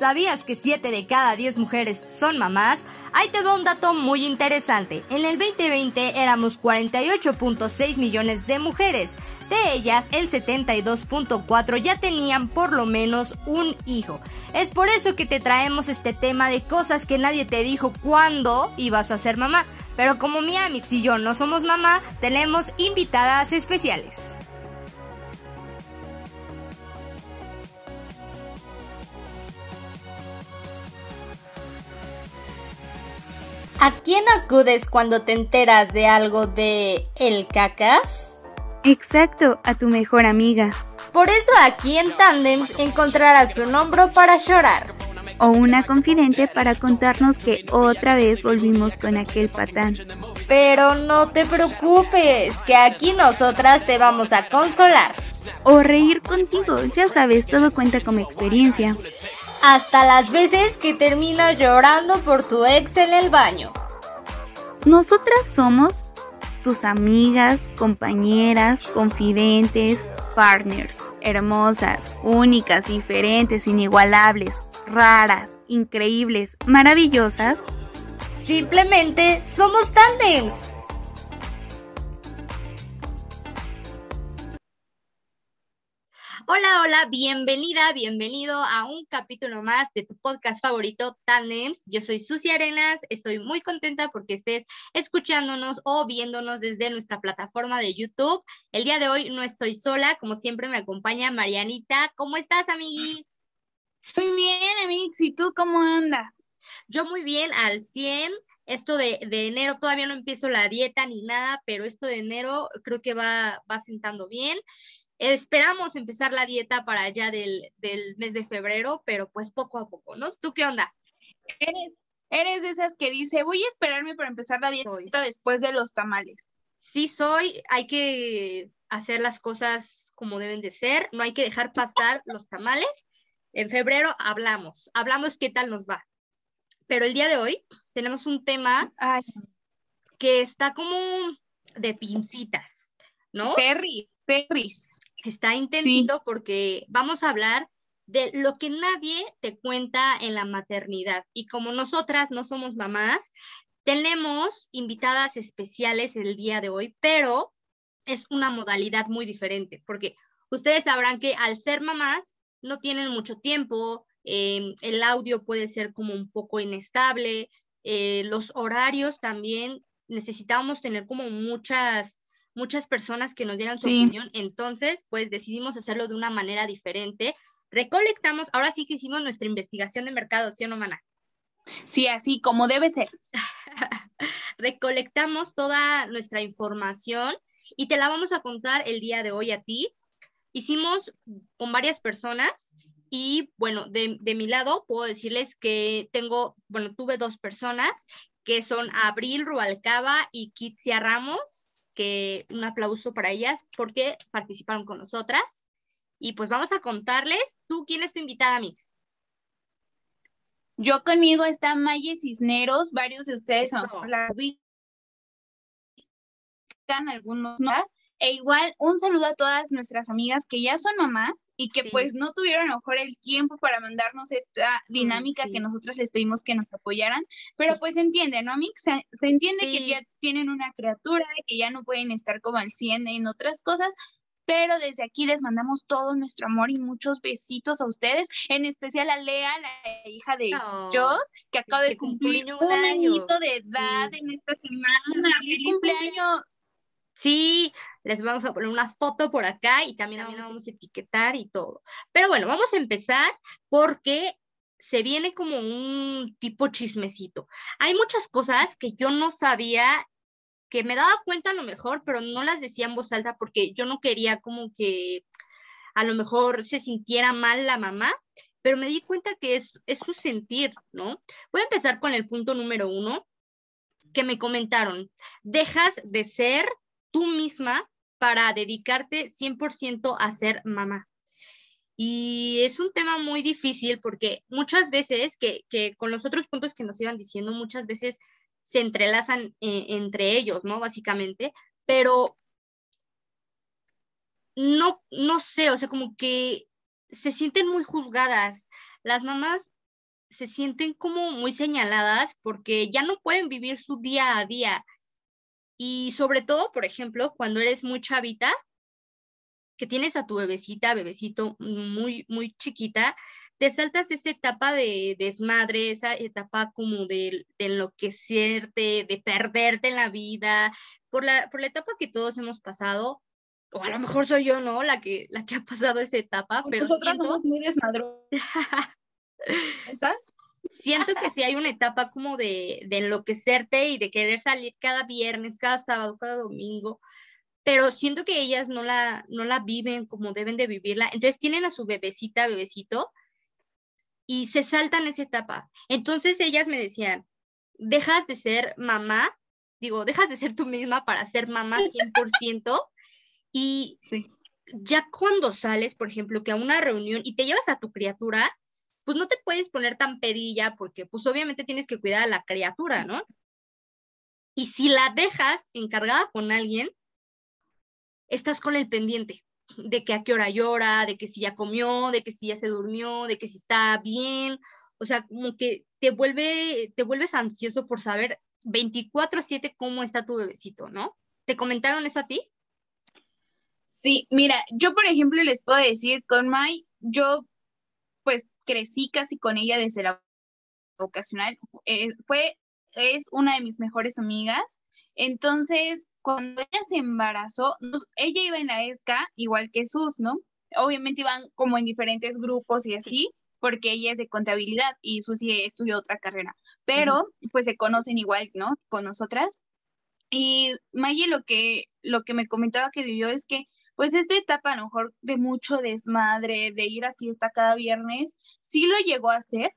¿Sabías que 7 de cada 10 mujeres son mamás? Ahí te va un dato muy interesante. En el 2020 éramos 48.6 millones de mujeres. De ellas, el 72.4 ya tenían por lo menos un hijo. Es por eso que te traemos este tema de cosas que nadie te dijo cuándo ibas a ser mamá. Pero como mi Amix y yo no somos mamá, tenemos invitadas especiales. ¿A quién acudes cuando te enteras de algo de el cacas? Exacto, a tu mejor amiga. Por eso aquí en Tandems encontrarás un hombro para llorar. O una confidente para contarnos que otra vez volvimos con aquel patán. Pero no te preocupes, que aquí nosotras te vamos a consolar. O reír contigo, ya sabes, todo cuenta como experiencia hasta las veces que terminas llorando por tu ex en el baño. Nosotras somos tus amigas, compañeras, confidentes, partners, hermosas, únicas, diferentes, inigualables, raras, increíbles, maravillosas. Simplemente somos tandems. Hola, hola, bienvenida, bienvenido a un capítulo más de tu podcast favorito, Tandems. Yo soy Susi Arenas, estoy muy contenta porque estés escuchándonos o viéndonos desde nuestra plataforma de YouTube. El día de hoy no estoy sola, como siempre me acompaña Marianita. ¿Cómo estás, amiguis? Muy bien, amiguis, ¿y tú cómo andas? Yo muy bien, al 100 esto de, de, enero todavía no empiezo la dieta ni nada, pero esto de enero creo que va, va sentando bien. Esperamos empezar la dieta para allá del, mes de febrero, pero pues poco a poco, ¿no? ¿Tú qué onda? Eres, eres de esas que dice, voy a esperarme para empezar la dieta después de los tamales. Sí soy, hay que hacer las cosas como deben de ser, no hay que dejar pasar los tamales. En febrero hablamos, hablamos qué tal nos va. Pero el día de hoy tenemos un tema que está como de pincitas, ¿no? Perry, perris está intensito porque vamos a hablar de lo que nadie te cuenta en la maternidad. Y como nosotras no somos mamás, tenemos invitadas especiales el día de hoy, pero es una modalidad muy diferente, porque ustedes sabrán que al ser mamás no tienen mucho tiempo, em, el audio puede ser como un poco inestable, eh, los horarios también necesitamos tener como muchas muchas personas que nos dieran su opinión, entonces pues decidimos hacerlo de una manera diferente. Recolectamos, ahora sí que hicimos nuestra investigación de mercado, ¿sí o no, Mana? Sí, así como debe ser. Recolectamos toda nuestra información y te la vamos a contar el día de hoy a ti. Hicimos con varias personas y bueno, de, de mi lado puedo decirles que tengo, bueno, tuve dos personas que son Abril Rubalcaba y Kitsia Ramos que un aplauso para ellas porque participaron con nosotras. Y pues vamos a contarles, ¿tú quién es tu invitada, Miss? Yo conmigo está Maye Cisneros, varios de ustedes la ubican, algunos no. E igual, un saludo a todas nuestras amigas que ya son mamás y que pues no tuvieron a lo mejor el tiempo para mandarnos esta mm, dinámica que nosotros les pedimos que nos apoyaran, pero pues se entiende, ¿no, Amix? Se, entiende que ya tienen una criatura, que ya no pueden estar como al 100 en otras cosas, pero desde aquí les mandamos todo nuestro amor y muchos besitos a ustedes, en especial a Lea, la hija de Joss, que acaba de cumplir un, añito de edad en esta semana. ¡Feliz cumpleaños! Sí, les vamos a poner una foto por acá y también la vamos a etiquetar y todo. Pero bueno, vamos a empezar porque se viene como un tipo chismecito. Hay muchas cosas que yo no sabía, que me daba cuenta a lo mejor, pero no las decía en voz alta porque yo no quería como que a lo mejor se sintiera mal la mamá, pero me di cuenta que es, es su sentir, ¿no? Voy a empezar con el punto número uno que me comentaron, dejas de ser tú misma para dedicarte 100% a ser mamá. Y es un tema muy difícil porque muchas veces, que, con los otros puntos que nos iban diciendo, muchas veces se entrelazan eh, entre ellos, ¿no? Básicamente, pero no, no sé, o sea, como que se sienten muy juzgadas. Las mamás se sienten como muy señaladas porque ya no pueden vivir su día a día. Y sobre todo, por ejemplo, cuando eres muy chavita, que tienes a tu bebecita, bebecito muy, muy chiquita, te saltas esa etapa de desmadre, esa etapa como de, de enloquecerte, de perderte en la vida, por la, por la etapa que todos hemos pasado, o a lo mejor soy yo, ¿no? La que, la que ha pasado esa etapa, pero Nosotras siento... somos muy desmadrosas. Siento que sí hay una etapa como de, de enloquecerte y de querer salir cada viernes, cada sábado, cada domingo, pero siento que ellas no la, no la viven como deben de vivirla. Entonces tienen a su bebecita, bebecito, y se saltan esa etapa. Entonces ellas me decían, dejas de ser mamá, digo, dejas de ser tú misma para ser mamá 100%, y ya cuando sales, por ejemplo, que a una reunión y te llevas a tu criatura, pues no te puedes poner tan pedilla porque pues obviamente tienes que cuidar a la criatura, ¿no? Y si la dejas encargada con alguien, estás con el pendiente de que a qué hora llora, de que si ya comió, de que si ya se durmió, de que si está bien, o sea, como que te vuelve, te vuelves ansioso por saber 24/7 cómo está tu bebecito, ¿no? ¿Te comentaron eso a ti? Sí, mira, yo por ejemplo les puedo decir, con Mai, yo crecí casi con ella desde la vocacional, eh, fue, es una de mis mejores amigas, entonces cuando ella se embarazó, ella iba en la ESCA igual que Sus, ¿no? Obviamente iban como en diferentes grupos y así, porque ella es de contabilidad y Susi estudió otra carrera, pero pues se conocen igual, ¿no? Con nosotras. Y Maye lo que, lo que me comentaba que vivió es que pues esta etapa a lo mejor de mucho desmadre, de ir a fiesta cada viernes, sí lo llegó a hacer,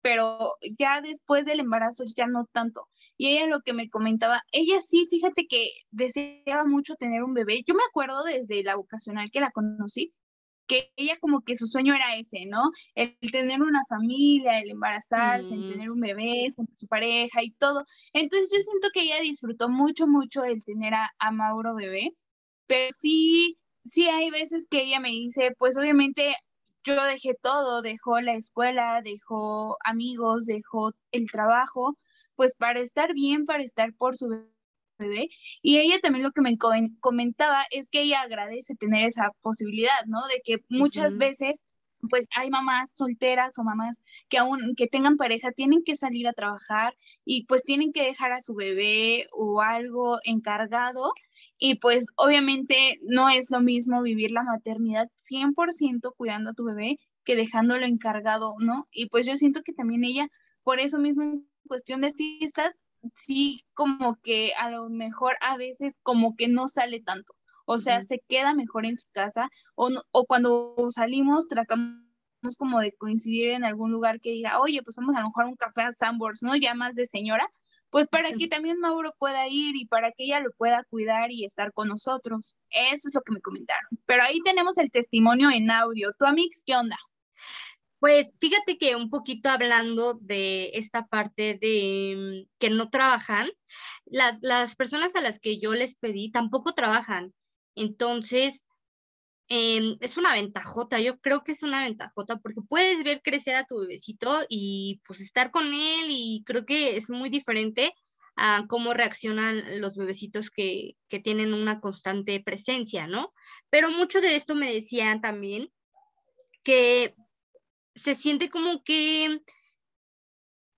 pero ya después del embarazo ya no tanto. Y ella lo que me comentaba, ella sí, fíjate que deseaba mucho tener un bebé. Yo me acuerdo desde la vocacional que la conocí, que ella como que su sueño era ese, ¿no? El, tener una familia, el embarazarse, el tener un bebé junto a su pareja y todo. Entonces yo siento que ella disfrutó mucho, mucho el tener a, a Mauro bebé pero sí, sí hay veces que ella me dice, pues obviamente yo dejé todo, dejó la escuela, dejó amigos, dejó el trabajo, pues para estar bien, para estar por su bebé. Y ella también lo que me comentaba es que ella agradece tener esa posibilidad, ¿no? De que muchas veces pues hay mamás solteras o mamás que aún que tengan pareja tienen que salir a trabajar y pues tienen que dejar a su bebé o algo encargado y pues obviamente no es lo mismo vivir la maternidad 100% cuidando a tu bebé que dejándolo encargado, ¿no? Y pues yo siento que también ella, por eso mismo en cuestión de fiestas, sí como que a lo mejor a veces como que no sale tanto. O sea, se queda mejor en su casa o, o cuando salimos tratamos como de coincidir en algún lugar que diga, oye, pues vamos a lo mejor a un café a Sambors, ¿no? Ya más de señora, pues para que también Mauro pueda ir y para que ella lo pueda cuidar y estar con nosotros. Eso es lo que me comentaron. Pero ahí tenemos el testimonio en audio. ¿Tu Amix, qué onda? Pues fíjate que un poquito hablando de esta parte de mm, que no trabajan, las, las personas a las que yo les pedí tampoco trabajan. Entonces, em, es una ventajota, yo creo que es una ventajota porque puedes ver crecer a tu bebecito y pues estar con él y creo que es muy diferente a cómo reaccionan los bebecitos que, que tienen una constante presencia, ¿no? Pero mucho de esto me decían también que se siente como que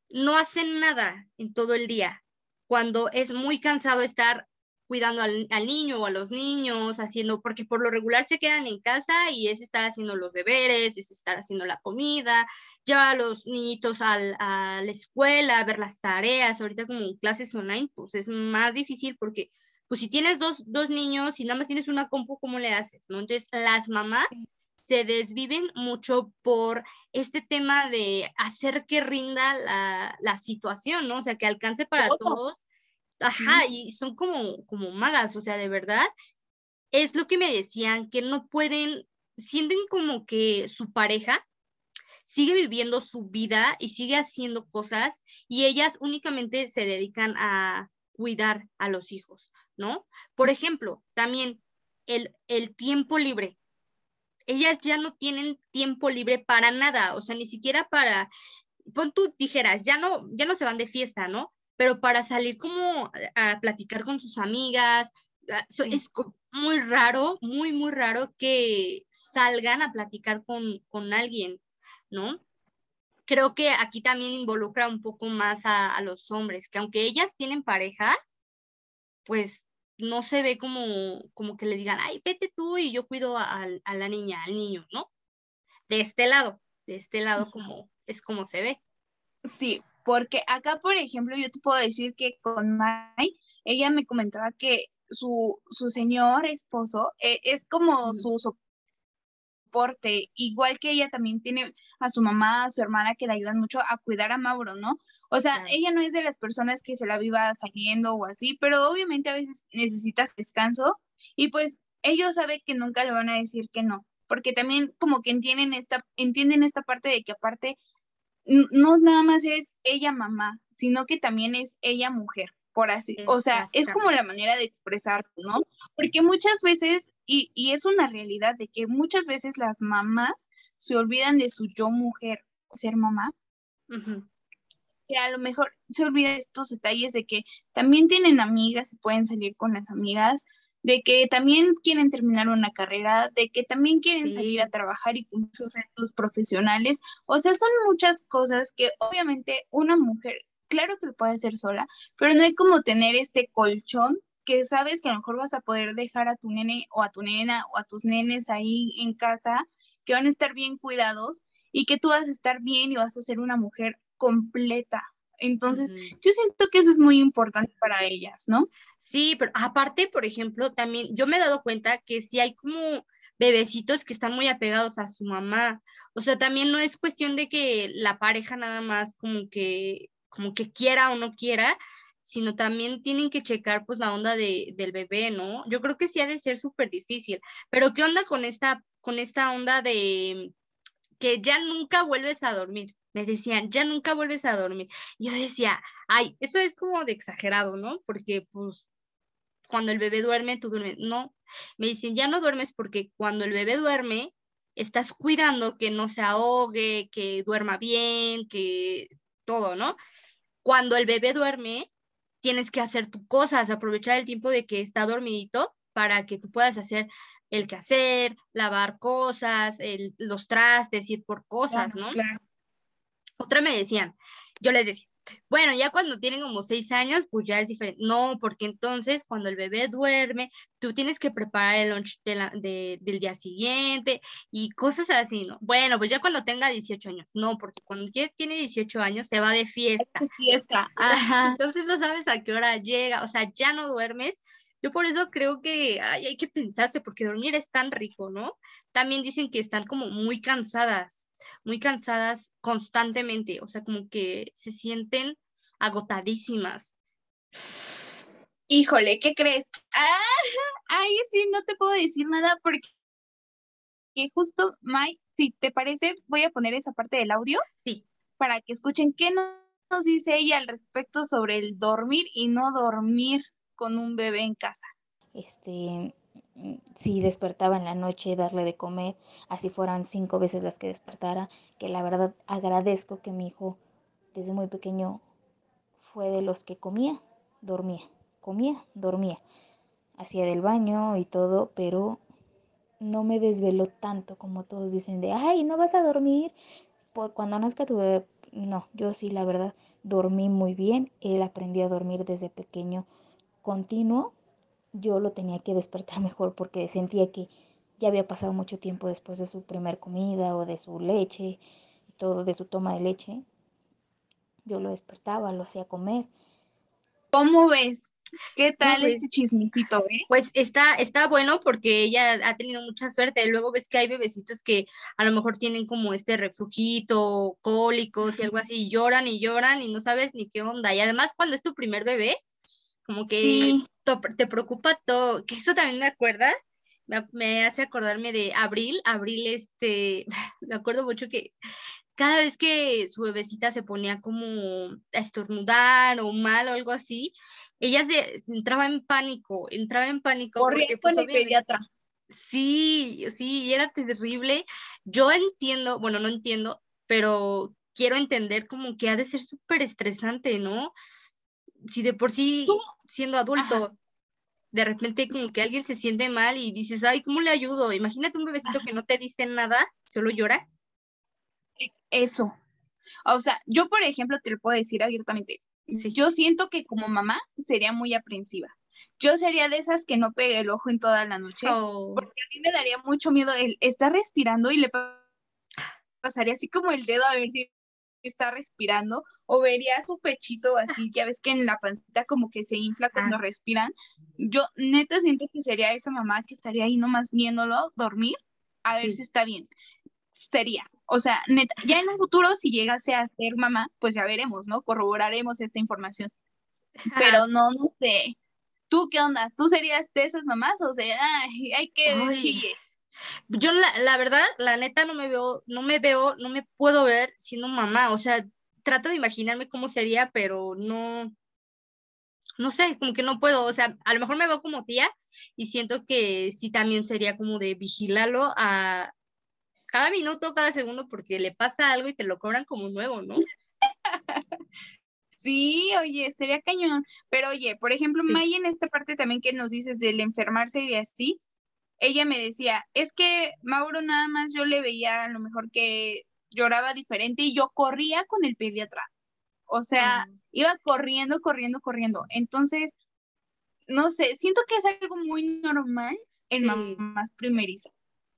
no hacen nada en todo el día, cuando es muy cansado estar cuidando al, niño o a los niños, haciendo, porque por lo regular se quedan en casa y es estar haciendo los deberes, es estar haciendo la comida, llevar a los niñitos a la escuela, ver las tareas, ahorita como clases online, pues es más difícil porque, pues si tienes dos, dos niños y nada más tienes una compu, ¿cómo le haces? ¿no? Entonces, las mamás se desviven mucho por este tema de hacer que rinda la, la situación, ¿no? O sea, que alcance para todos Ajá, y son como, como magas, o sea, de verdad, es lo que me decían, que no pueden, sienten como que su pareja sigue viviendo su vida y sigue haciendo cosas y ellas únicamente se dedican a cuidar a los hijos, ¿no? Por ejemplo, también el, el tiempo libre. Ellas ya no tienen tiempo libre para nada, o sea, ni siquiera para pon tú dijeras, ya no, ya no se van de fiesta, ¿no? Pero para salir como a platicar con sus amigas, ah, es muy raro, muy, muy raro que salgan a platicar con, con alguien, ¿no? Creo que aquí también involucra un poco más a, a los hombres, que aunque ellas tienen pareja, pues no se ve como, como que le digan, ay, vete tú y yo cuido a, a la niña, al niño, ¿no? De este lado, de este lado como es como se ve. Sí, porque acá, por ejemplo, yo te puedo decir que con Mai, ella me comentaba que su, su señor esposo eh, es como su soporte, igual que ella también tiene a su mamá, a su hermana que le ayudan mucho a cuidar a Mauro, ¿no? O sea, ella no es de las personas que se la viva saliendo o así, pero obviamente a veces necesitas descanso y pues ellos saben que nunca le van a decir que no, porque también como que entienden esta, entienden esta parte de que aparte no nada más es ella mamá, sino que también es ella mujer, por así, o sea, es como la manera de expresar, ¿no? Porque muchas veces, y, y es una realidad de que muchas veces las mamás se olvidan de su yo mujer, ser mamá, que a lo mejor se olvidan estos detalles de que también tienen amigas, y pueden salir con las amigas, de que también quieren terminar una carrera, de que también quieren salir a trabajar y cumplir sus retos profesionales. O sea, son muchas cosas que obviamente una mujer, claro que lo puede hacer sola, pero no hay como tener este colchón que sabes que a lo mejor vas a poder dejar a tu nene o a tu nena o a tus nenes ahí en casa, que van a estar bien cuidados y que tú vas a estar bien y vas a ser una mujer completa. Entonces, yo siento que eso es muy importante para ellas, ¿no? Sí, pero aparte, por ejemplo, también yo me he dado cuenta que si hay como bebecitos que están muy apegados a su mamá. O sea, también no es cuestión de que la pareja nada más como que, como que quiera o no quiera, sino también tienen que checar pues la onda de, del bebé, ¿no? Yo creo que sí ha de ser súper difícil. Pero ¿qué onda con esta, con esta onda de que ya nunca vuelves a dormir? Me decían, ya nunca vuelves a dormir. Yo decía, ay, eso es como de exagerado, ¿no? Porque pues cuando el bebé duerme, tú duermes. No, me dicen, ya no duermes porque cuando el bebé duerme, estás cuidando que no se ahogue, que duerma bien, que todo, ¿no? Cuando el bebé duerme, tienes que hacer tus cosas, aprovechar el tiempo de que está dormidito para que tú puedas hacer el quehacer, lavar cosas, los trastes, ir por cosas, ¿no? Claro. Otra me decían, yo les decía, bueno, ya cuando tienen como seis años, pues ya es diferente. No, porque entonces cuando el bebé duerme, tú tienes que preparar el lunch del día siguiente y cosas así, ¿no? Bueno, pues ya cuando tenga 18 años, no, porque cuando ya tiene 18 años se va de fiesta. fiesta, Entonces no sabes a qué hora llega, o sea, ya no duermes. Yo por eso creo que hay que pensarse, porque dormir es tan rico, ¿no? También dicen que están como muy cansadas muy cansadas constantemente, o sea, como que se sienten agotadísimas. Híjole, ¿qué crees? Ah, ay, sí, no te puedo decir nada porque justo, Mai, si te parece, voy a poner esa parte del audio. Sí. Para que escuchen qué nos dice ella al respecto sobre el dormir y no dormir con un bebé en casa. Este, si despertaba en la noche, darle de comer, así fueran cinco veces las que despertara, que la verdad agradezco que mi hijo desde muy pequeño fue de los que comía, dormía, comía, dormía, hacía del baño y todo, pero no me desveló tanto como todos dicen de, ay, no vas a dormir, pues cuando nazca tu bebé, no, yo sí, la verdad, dormí muy bien, él aprendió a dormir desde pequeño continuo, yo lo tenía que despertar mejor porque sentía que ya había pasado mucho tiempo después de su primer comida o de su leche y todo, de su toma de leche. Yo lo despertaba, lo hacía comer. ¿Cómo ves? ¿Qué tal este chismecito, eh? Pues está, está bueno porque ella ha tenido mucha suerte. Luego ves que hay bebecitos que a lo mejor tienen como este reflujito, cólicos y algo así, y lloran y lloran y no sabes ni qué onda. Y además cuando es tu primer bebé, como que te preocupa todo, que eso también me acuerda, me, hace acordarme de Abril, Abril, este, me acuerdo mucho que cada vez que su bebecita se ponía como a estornudar o mal o algo así, ella se entraba en pánico, entraba en pánico. porque, pues, el pediatra. Sí, sí, era terrible. Yo entiendo, bueno, no entiendo, pero quiero entender como que ha de ser súper estresante, ¿no? Si de por sí, siendo adulto, de repente como que alguien se siente mal y dices, ay, ¿cómo le ayudo? Imagínate un bebecito que no te dice nada, solo llora. Eso. O sea, yo, por ejemplo, te lo puedo decir abiertamente. Yo siento que como mamá sería muy aprensiva. Yo sería de esas que no pegue el ojo en toda la noche, oh. porque a mí me daría mucho miedo el estar respirando y le pasaría así como el dedo a ver si está respirando, o vería su pechito así, ya ves que en la pancita como que se infla cuando respiran. Yo neta siento que sería esa mamá que estaría ahí nomás viéndolo dormir, a ver si está bien. Sería, o sea, neta, ya en un futuro si llegase a ser mamá, pues ya veremos, ¿no? Corroboraremos esta información. Pero no, no sé. ¿Tú qué onda? ¿Tú serías de esas mamás? O sea, ay, hay que chille. Yo la, la, verdad, la neta no me veo, no me veo, no me puedo ver siendo mamá. O sea, trato de imaginarme cómo sería, pero no, no sé, como que no puedo. O sea, a lo mejor me veo como tía y siento que sí también sería como de vigilarlo a cada minuto, cada segundo, porque le pasa algo y te lo cobran como nuevo, ¿no? Sí, oye, sería cañón. Pero oye, por ejemplo, May en esta parte también que nos dices del enfermarse y así, ella me decía, es que Mauro nada más yo le veía a lo mejor que lloraba diferente y yo corría con el pediatra. O sea, ah. iba corriendo, corriendo, corriendo. Entonces, no sé, siento que es algo muy normal en mamás primerizas.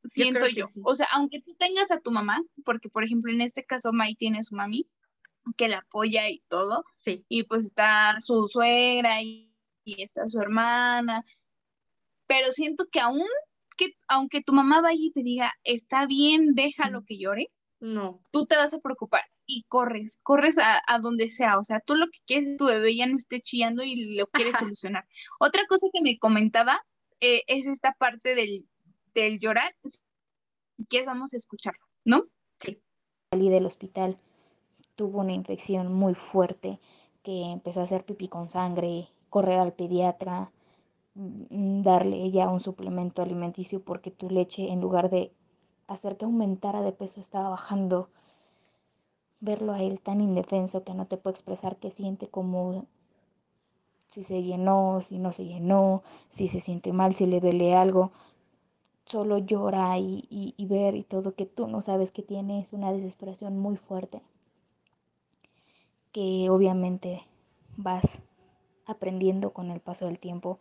Siento yo. O sea, aunque tú tengas a tu mamá, porque por ejemplo en este caso Mai tiene su mami, que la apoya y todo, y pues está su suegra y, y está su hermana, pero siento que aún que aunque tu mamá vaya y te diga, está bien, déjalo que llore, no. Tú te vas a preocupar y corres, corres a, donde sea. O sea, tú lo que quieres es tu bebé ya no esté chillando y lo quieres solucionar. Otra cosa que me comentaba eh, es esta parte del, del llorar. Si quieres, vamos a escucharlo, ¿no? Sí. Salí del hospital, tuvo una infección muy fuerte que empezó a hacer pipí con sangre, correr al pediatra, darle ya un suplemento alimenticio porque tu leche en lugar de hacer que aumentara de peso estaba bajando. Verlo a él tan indefenso que no te puede expresar qué siente, como si se llenó, si no se llenó, si se siente mal, si le duele algo. Solo llora y, y ver y todo que tú no sabes que tiene es una desesperación muy fuerte. Que obviamente vas aprendiendo con el paso del tiempo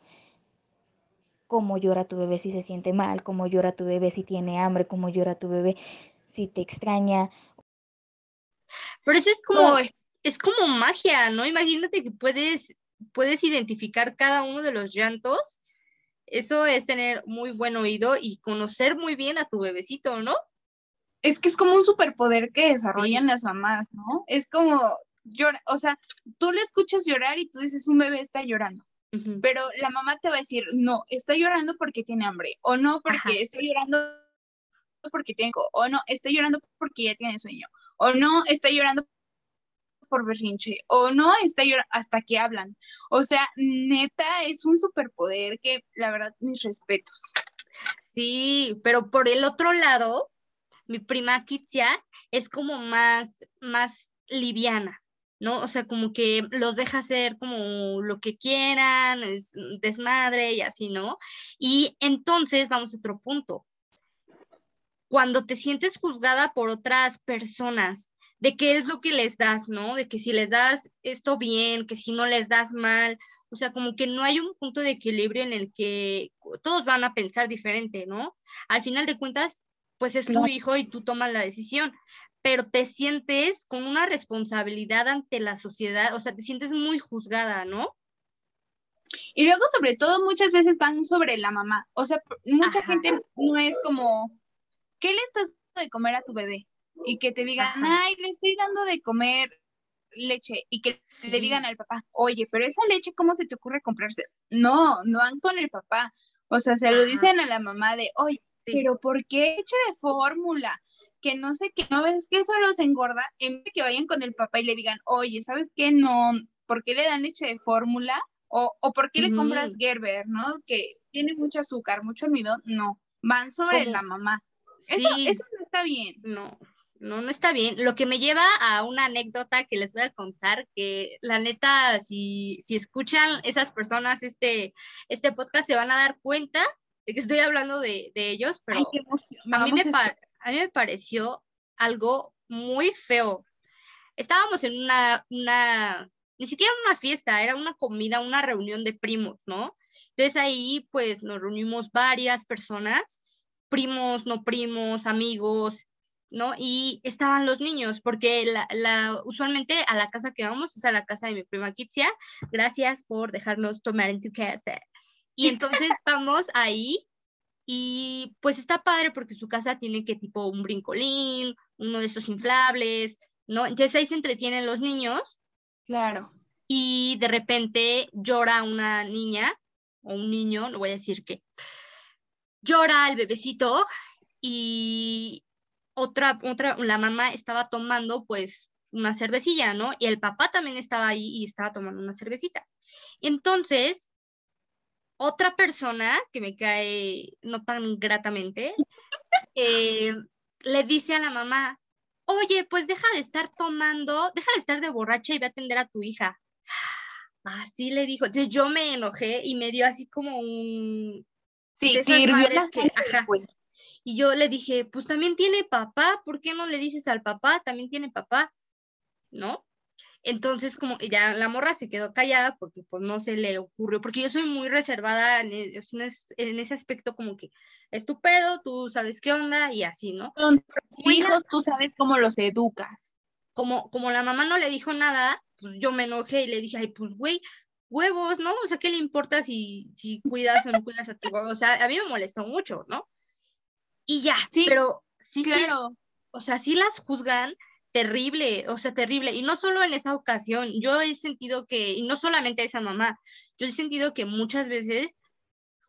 cómo llora tu bebé si se siente mal, cómo llora tu bebé si tiene hambre, cómo llora tu bebé si te extraña. Pero eso es como, es como magia, ¿no? Imagínate que puedes, puedes identificar cada uno de los llantos. Eso es tener muy buen oído y conocer muy bien a tu bebecito, ¿no? Es que es como un superpoder que desarrollan las mamás, ¿no? Es como llora, o sea, tú le escuchas llorar y tú dices, un bebé está llorando. Pero la mamá te va a decir, no, está llorando porque tiene hambre, o no, porque está llorando porque tiene, o no, está llorando porque ya tiene sueño, o no, está llorando por berrinche, o no, está llorando hasta que hablan. O sea, neta, es un superpoder que, la verdad, mis respetos. Sí, pero por el otro lado, mi prima Kitia es como más, más liviana. ¿No? O sea, como que los deja hacer como lo que quieran, es desmadre y así, ¿no? Y entonces vamos a otro punto. Cuando te sientes juzgada por otras personas, de qué es lo que les das, ¿no? De que si les das esto bien, que si no les das mal, o sea, como que no hay un punto de equilibrio en el que todos van a pensar diferente, ¿no? Al final de cuentas, pues es tu hijo y tú tomas la decisión, pero te sientes con una responsabilidad ante la sociedad, o sea, te sientes muy juzgada, ¿no? Y luego, sobre todo, muchas veces van sobre la mamá. O sea, mucha gente no es como, ¿qué le estás dando de comer a tu bebé? Y que te digan, ay, le estoy dando de comer leche. Y que le digan al papá, oye, pero esa leche, ¿cómo se te ocurre comprarse? No, no van con el papá. O sea, se lo dicen a la mamá de, oye, pero ¿por qué leche de fórmula? Que no sé qué, no ves que eso los engorda, en vez de que vayan con el papá y le digan, oye, ¿sabes qué? No, ¿por qué le dan leche de fórmula? O, o ¿por qué le compras Gerber, no? Que tiene mucho azúcar, mucho almidón. No, van sobre la mamá. Eso, eso no está bien. No. no, no está bien. Lo que me lleva a una anécdota que les voy a contar, que la neta, si, si escuchan esas personas este, este podcast, se van a dar cuenta de que estoy hablando de, ellos, pero a, mí me a mí me pareció algo muy feo. Estábamos en una, una, ni siquiera una fiesta, era una comida, una reunión de primos, ¿no? Entonces ahí pues nos reunimos varias personas, primos, no primos, amigos, ¿no? Y estaban los niños, porque la, usualmente a la casa que vamos es a la casa de mi prima Kitsia. Gracias por dejarnos tomar en tu casa. Y entonces vamos ahí y pues está padre porque su casa tiene que tipo un brincolín, uno de estos inflables, ¿no? Entonces ahí se entretienen los niños. Claro. Y de repente llora una niña o un niño, no voy a decir qué. Llora el bebecito y otra, otra, la mamá estaba tomando pues una cervecilla, ¿no? Y el papá también estaba ahí y estaba tomando una cervecita. Entonces, otra persona que me cae no tan gratamente, eh, le dice a la mamá, oye, pues deja de estar tomando, deja de estar de borracha y ve a atender a tu hija. Así le dijo. Entonces yo me enojé y me dio así como un... Sí, que, Y yo le dije, pues también tiene papá, ¿por qué no le dices al papá? También tiene papá, ¿no? Entonces, como ya la morra se quedó callada porque pues no se le ocurrió, porque yo soy muy reservada en, e, ese aspecto como que es tu pedo, tú sabes qué onda y así, ¿no? Con tus hijos tú sabes cómo los educas. Como, como la mamá no le dijo nada, pues yo me enojé y le dije, ay, pues güey, huevos, ¿no? O sea, ¿qué le importa si, si cuidas o no cuidas a tu O sea, a mí me molestó mucho, ¿no? Y ya, sí, pero sí, claro. o sea, sí las juzgan terrible, o sea, terrible. Y no solo en esa ocasión, yo he sentido que, y no solamente a esa mamá, yo he sentido que muchas veces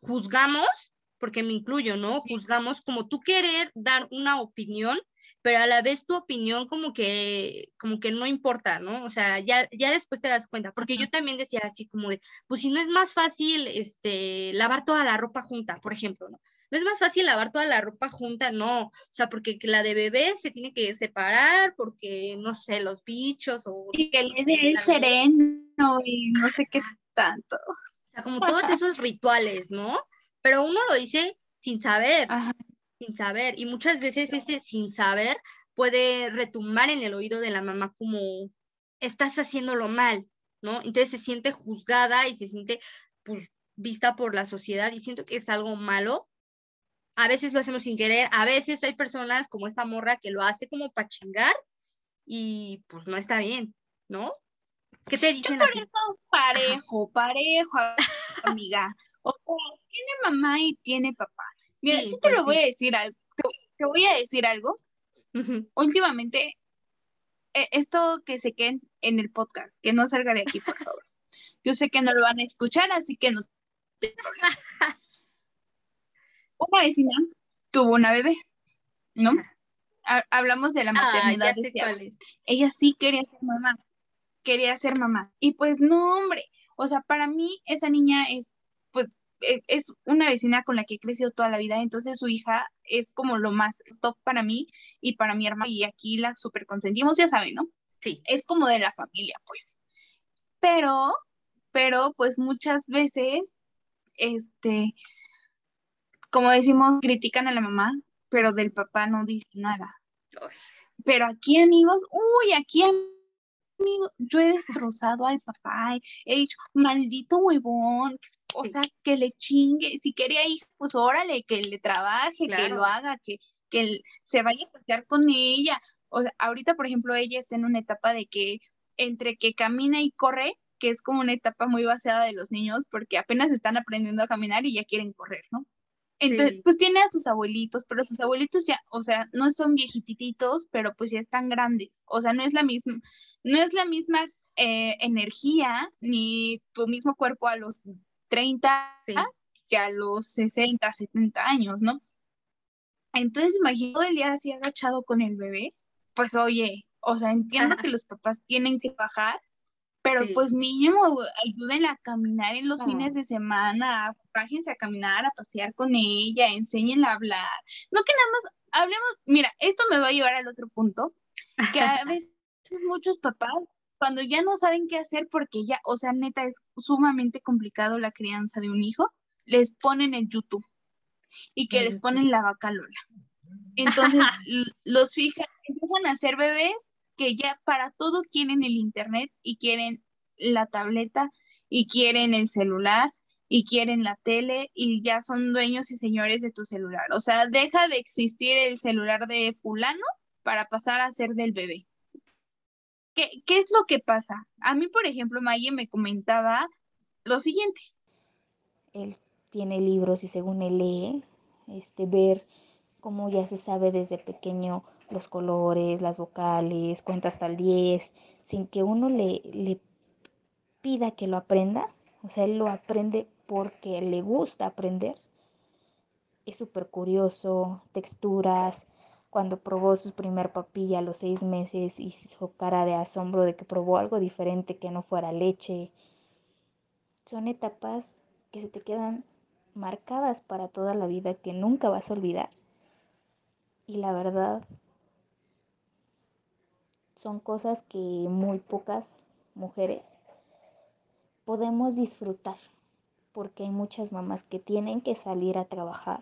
juzgamos, porque me incluyo, ¿no? Juzgamos como tú querer dar una opinión, pero a la vez tu opinión como que, como que no importa, ¿no? O sea, ya, ya después te das cuenta, porque yo también decía así como de, pues si no es más fácil, este, lavar toda la ropa junta, por ejemplo, ¿no? No es más fácil lavar toda la ropa junta, no, o sea, porque la de bebé se tiene que separar porque, no sé, los bichos o... Y que le dé el sereno y no sé qué tanto. O sea, como todos esos rituales, ¿no? Pero uno lo dice sin saber, sin saber, y muchas veces ese sin saber puede retumbar en el oído de la mamá como, estás haciéndolo mal, ¿no? Entonces se siente juzgada y se siente pues, vista por la sociedad y siento que es algo malo a veces lo hacemos sin querer, a veces hay personas como esta morra que lo hace como para chingar y pues no está bien, ¿no? ¿Qué te dicen? Yo por eso parejo, parejo, amiga. O sea, tiene mamá y tiene papá. Mira, yo te pues lo voy a decir algo. Te, voy a decir algo. Últimamente, e, esto que se quede en el podcast, que no salga de aquí, por favor. Yo sé que no lo van a escuchar, así que no te una vecina tuvo una bebé, ¿no? Hablamos de la maternidad. Ella sí quería ser mamá, quería ser mamá. Y pues no, hombre, o sea, para mí esa niña es, pues, e, es una vecina con la que he crecido toda la vida, entonces su hija es como lo más top para mí y para mi hermana, y aquí la super consentimos, ya saben, ¿no? Sí. Es como de la familia, pues. Pero, pero, pues muchas veces, este, como decimos, critican a la mamá, pero del papá no dicen nada. Pero aquí, amigos, uy, aquí, amigos, yo he destrozado al papá, he dicho, maldito huevón, o sea, que le chingue, si quería ir, pues órale, que le trabaje, que lo haga, que, que se vaya a pasear con ella. O sea, ahorita, por ejemplo, ella está en una etapa de que entre que camina y corre, que es como una etapa muy basada de los niños, porque apenas están aprendiendo a caminar y ya quieren correr, ¿no? Entonces, pues tiene a sus abuelitos, pero sus abuelitos ya, o sea, no son viejititos, pero pues ya están grandes. O sea, no es la misma, no es la misma eh, energía ni tu mismo cuerpo a los 30 que a los 60, 70 años, ¿no? Entonces, imagino el día así agachado con el bebé, pues oye, o sea, entiendo que los papás tienen que bajar, pero pues mínimo ayúdenla a caminar en los fines de semana, bájense a caminar, a pasear con ella, enséñenla a hablar. No que nada más hablemos, mira, esto me va a llevar al otro punto, que a veces muchos papás, cuando ya no saben qué hacer porque ya, o sea, neta, es sumamente complicado la crianza de un hijo, les ponen el YouTube y que les ponen la vaca Lola. Entonces, los fijan, empiezan a ser bebés ya para todo quieren el internet y quieren la tableta y quieren el celular y quieren la tele y ya son dueños y señores de tu celular. O sea, deja de existir el celular de fulano para pasar a ser del bebé. ¿Qué, qué es lo que pasa? A mí, por ejemplo, Maye me comentaba lo siguiente. Él tiene libros y según él lee, este, ver cómo ya se sabe desde pequeño los colores, las vocales, cuenta hasta el 10, sin que uno le, le pida que lo aprenda. O sea, él lo aprende porque le gusta aprender. Es súper curioso, texturas. Cuando probó su primer papilla a los seis meses y su cara de asombro de que probó algo diferente que no fuera leche. Son etapas que se te quedan marcadas para toda la vida que nunca vas a olvidar. Y la verdad, son cosas que muy pocas mujeres podemos disfrutar, porque hay muchas mamás que tienen que salir a trabajar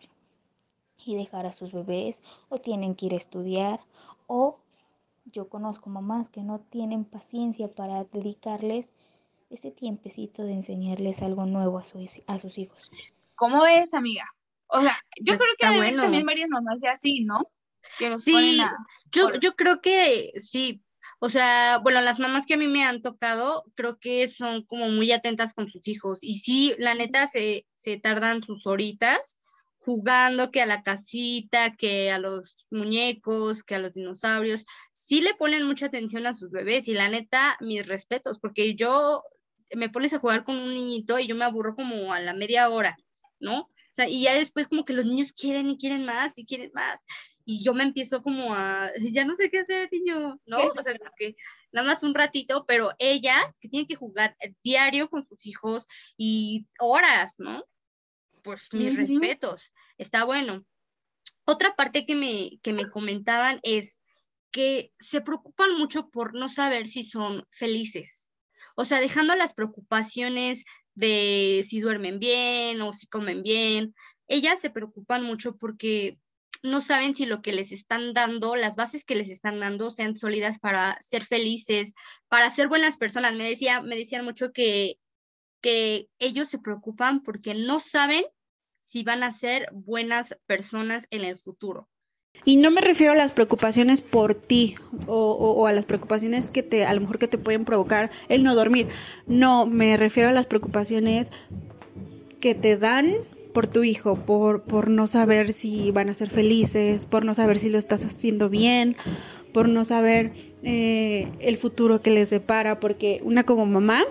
y dejar a sus bebés, o tienen que ir a estudiar, o yo conozco mamás que no tienen paciencia para dedicarles ese tiempecito de enseñarles algo nuevo a, a sus hijos. ¿Cómo es, amiga? O sea, yo pues creo que también varias mamás ya así, ¿no? Que sí, yo, yo creo que sí. O sea, bueno, las mamás que a mí me han tocado, creo que son como muy atentas con sus hijos. Y sí, la neta, se, se tardan sus horitas jugando que a la casita, que a los muñecos, que a los dinosaurios. Sí le ponen mucha atención a sus bebés y la neta, mis respetos, porque yo me pones a jugar con un niñito y yo me aburro como a la media hora. ¿no? O sea, y ya después como que los niños quieren y quieren más y quieren más. Y yo me empiezo como a, ya no sé qué hacer, niño, ¿no? O sea, que nada más un ratito, pero ellas que tienen que jugar diario con sus hijos y horas, ¿no? Pues mis respetos, está bueno. Otra parte que me, que me comentaban es que se preocupan mucho por no saber si son felices. O sea, dejando las preocupaciones de si duermen bien o si comen bien. Ellas se preocupan mucho porque no saben si lo que les están dando, las bases que les están dando, sean sólidas para ser felices, para ser buenas personas. Me, decía, me decían mucho que, que ellos se preocupan porque no saben si van a ser buenas personas en el futuro. Y no me refiero a las preocupaciones por ti o, a las preocupaciones que te, a lo mejor que te pueden provocar el no dormir. No, me refiero a las preocupaciones que te dan por tu hijo, por, por no saber si van a ser felices, por no saber si lo estás haciendo bien, por no saber eh, el futuro que les depara, porque una como mamá,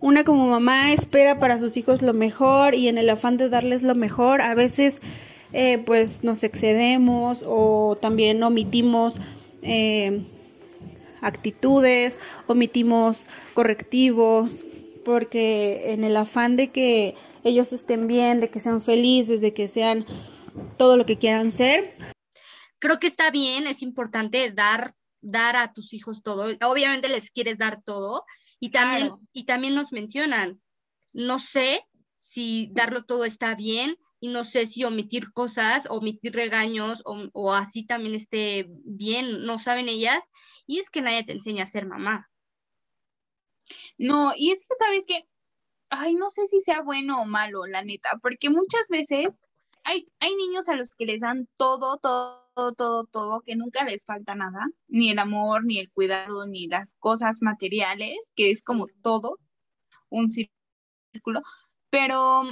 una como mamá espera para sus hijos lo mejor y en el afán de darles lo mejor, a veces eh, pues nos excedemos o también omitimos eh, actitudes, omitimos correctivos, porque en el afán de que ellos estén bien, de que sean felices, de que sean todo lo que quieran ser. Creo que está bien, es importante dar, dar a tus hijos todo. Obviamente les quieres dar todo. Y también, y también nos mencionan, no sé si darlo todo está bien, y no sé si omitir cosas, omitir regaños o, así también esté bien, no saben ellas. Y es que nadie te enseña a ser mamá. No, y es que sabes que, ay, no sé si sea bueno o malo, la neta, porque muchas veces hay, hay niños a los que les dan todo, todo, todo, todo, que nunca les falta nada, ni el amor, ni el cuidado, ni las cosas materiales, que es como todo un círculo, pero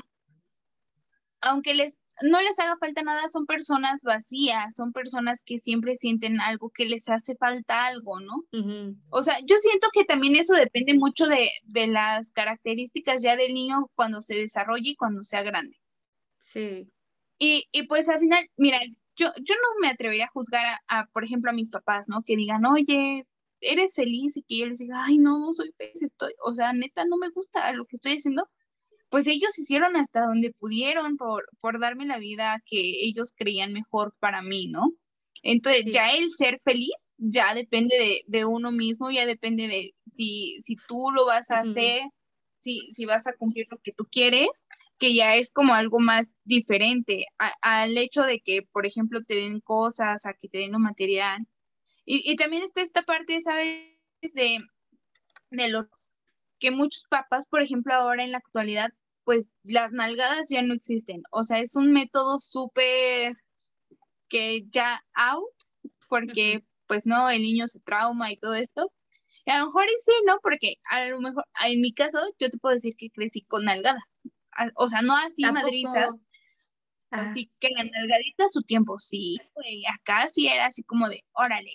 aunque les no les haga falta nada, son personas vacías, son personas que siempre sienten algo, que les hace falta algo, ¿no? O sea, yo siento que también eso depende mucho de, las características ya del niño cuando se desarrolle y cuando sea grande. Sí. Y, y pues al final, mira, yo, yo no me atrevería a juzgar a, por ejemplo, a mis papás, ¿no? Que digan, oye, eres feliz y que yo les diga, ay, no, no soy feliz, estoy, o sea, neta, no me gusta lo que estoy haciendo pues ellos hicieron hasta donde pudieron por, por darme la vida que ellos creían mejor para mí, ¿no? Entonces, ya el ser feliz ya depende de, uno mismo, ya depende de si, si tú lo vas a hacer, si, si vas a cumplir lo que tú quieres, que ya es como algo más diferente al hecho de que, por ejemplo, te den cosas, a que te den lo material. Y, y también está esta parte, ¿sabes? De, de los que muchos papás, por ejemplo, ahora en la actualidad, pues las nalgadas ya no existen. O sea, es un método súper que ya out, porque pues no, el niño se trauma y todo esto. Y a lo mejor sí, ¿no? Porque a lo mejor, en mi caso, yo te puedo decir que crecí con nalgadas. O sea, no así madrizas, así que la nalgadita su tiempo, sí, güey, acá sí era así como de, órale,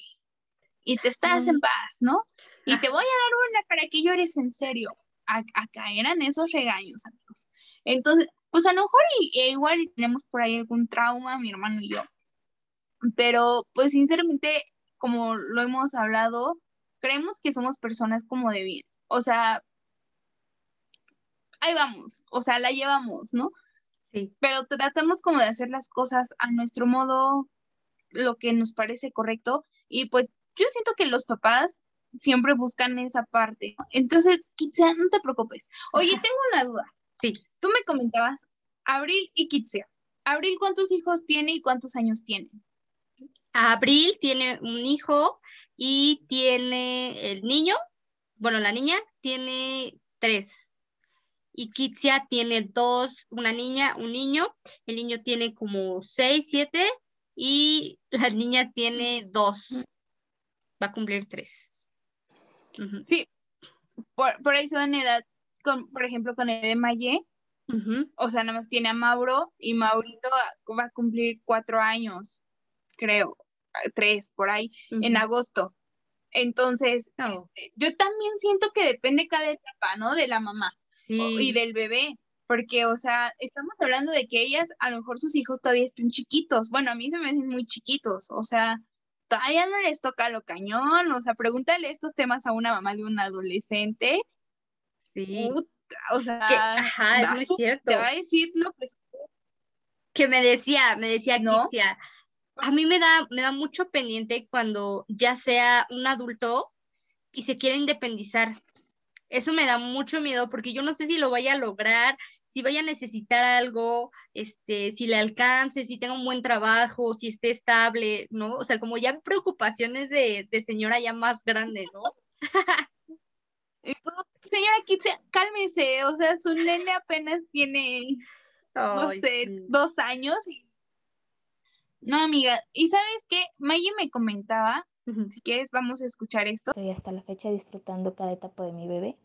y te estás en paz, ¿no? Y te voy a dar una para que llores en serio. acá eran esos regaños, amigos. Entonces, pues a lo mejor igual tenemos por ahí algún trauma, mi hermano y yo. Pero, pues sinceramente, como lo hemos hablado, creemos que somos personas como de bien. O sea, ahí vamos, o sea, la llevamos, ¿no? Sí. Pero tratamos como de hacer las cosas a nuestro modo, lo que nos parece correcto. Y pues yo siento que los papás siempre buscan esa parte. Entonces, Kitsia, no te preocupes. Oye, tengo una duda. Sí. Tú me comentabas, Abril y Kitsia. Abril, ¿cuántos hijos tiene y cuántos años tiene? Abril tiene un hijo y tiene el niño, bueno, la niña tiene tres. Y Kitsia tiene dos, una niña, un niño. El niño tiene como seis, siete y la niña tiene dos va a cumplir tres. Sí, por, ahí son edad, con, por ejemplo, con el de Maye, o sea, nada más tiene a Mauro y Maurito va, a cumplir cuatro años, creo, tres, por ahí, en agosto. Entonces, eh, yo también siento que depende cada etapa, ¿no? De la mamá y del bebé, porque, o sea, estamos hablando de que ellas, a lo mejor sus hijos todavía están chiquitos. Bueno, a mí se me hacen muy chiquitos, o sea, todavía no les toca lo cañón, o sea, pregúntale estos temas a una mamá de un adolescente. Sí. o sea, ajá, es muy cierto. Te va a decir lo que que me decía, me decía ¿No? a mí me da, me da mucho pendiente cuando ya sea un adulto y se quiere independizar. Eso me da mucho miedo porque yo no sé si lo vaya a lograr, si vaya a necesitar algo, este, si le alcance, si tenga un buen trabajo, si esté estable, ¿no? O sea, como ya preocupaciones de, señora ya más grande, ¿no? Señora Kitsia, cálmese, o sea, su nene apenas tiene, no sé, dos años. No, amiga, ¿y sabes qué? Maggie me comentaba, si quieres vamos a escuchar esto. Estoy hasta la fecha disfrutando cada etapa de mi bebé.